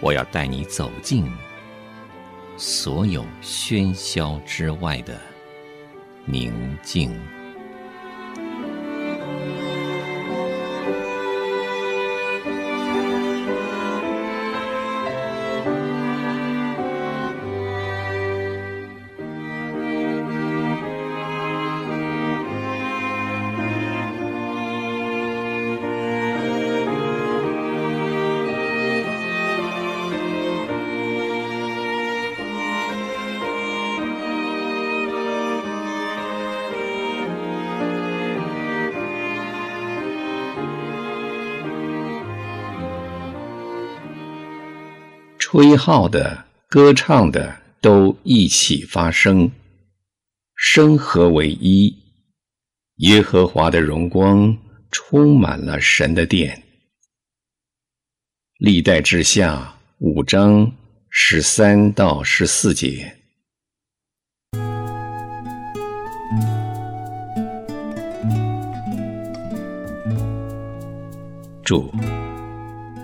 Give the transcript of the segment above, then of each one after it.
我要带你走进所有喧嚣之外的宁静。吹号的、歌唱的都一起发声，声合为一。耶和华的荣光充满了神的殿。历代志下五章十三到十四节。主，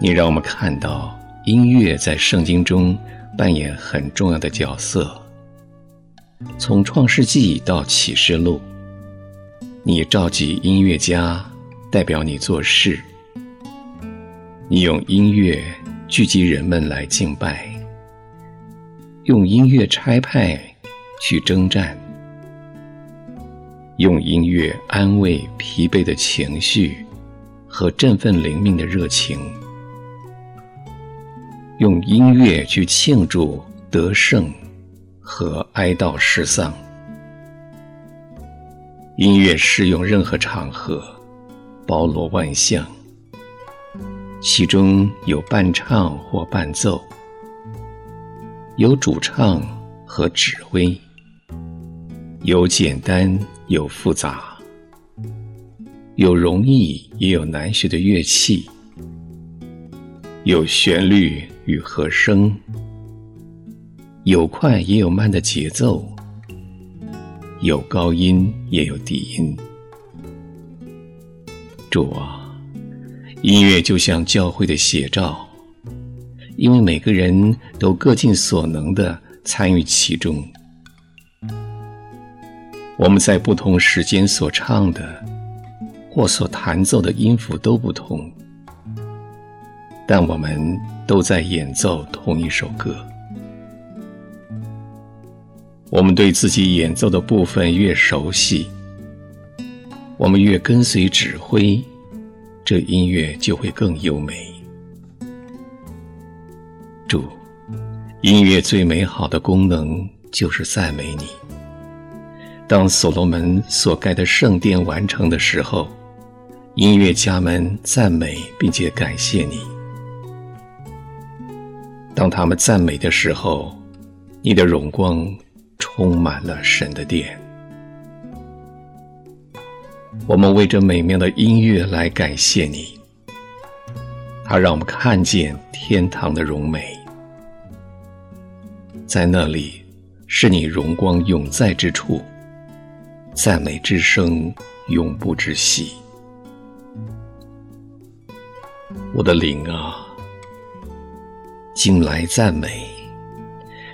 你让我们看到。音乐在圣经中扮演很重要的角色。从创世纪到启示录，你召集音乐家代表你做事。你用音乐聚集人们来敬拜，用音乐差派去征战，用音乐安慰疲惫的情绪和振奋灵命的热情。用音乐去庆祝得胜和哀悼失丧。音乐适用任何场合，包罗万象。其中有伴唱或伴奏，有主唱和指挥，有简单有复杂，有容易也有难学的乐器，有旋律。与和声，有快也有慢的节奏，有高音也有低音。主啊，音乐就像教会的写照，因为每个人都各尽所能的参与其中。我们在不同时间所唱的或所弹奏的音符都不同，但我们。都在演奏同一首歌。我们对自己演奏的部分越熟悉，我们越跟随指挥，这音乐就会更优美。主，音乐最美好的功能就是赞美你。当所罗门所盖的圣殿完成的时候，音乐家们赞美并且感谢你。当他们赞美的时候，你的荣光充满了神的殿。我们为这美妙的音乐来感谢你，它让我们看见天堂的荣美，在那里是你荣光永在之处，赞美之声永不止息。我的灵啊！今来赞美，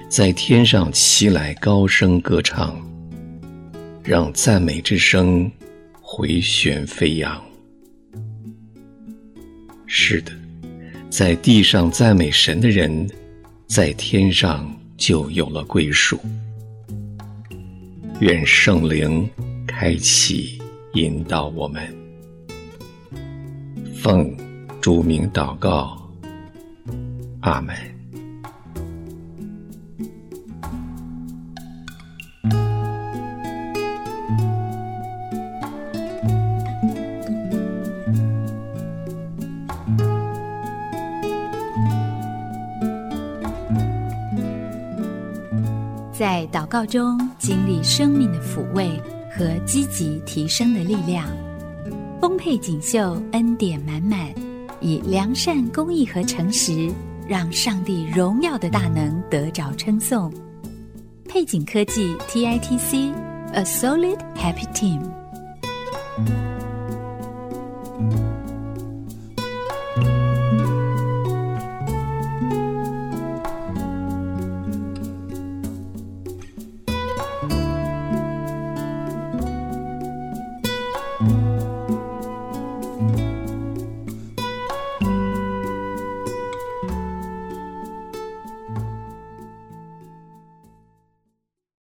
在天上齐来高声歌唱，让赞美之声回旋飞扬。是的，在地上赞美神的人，在天上就有了归属。愿圣灵开启引导我们，奉主名祷告，阿门。在祷告中经历生命的抚慰和积极提升的力量，丰沛锦绣恩典满满，以良善、公益和诚实，让上帝荣耀的大能得着称颂配景科技 titc a solid happy team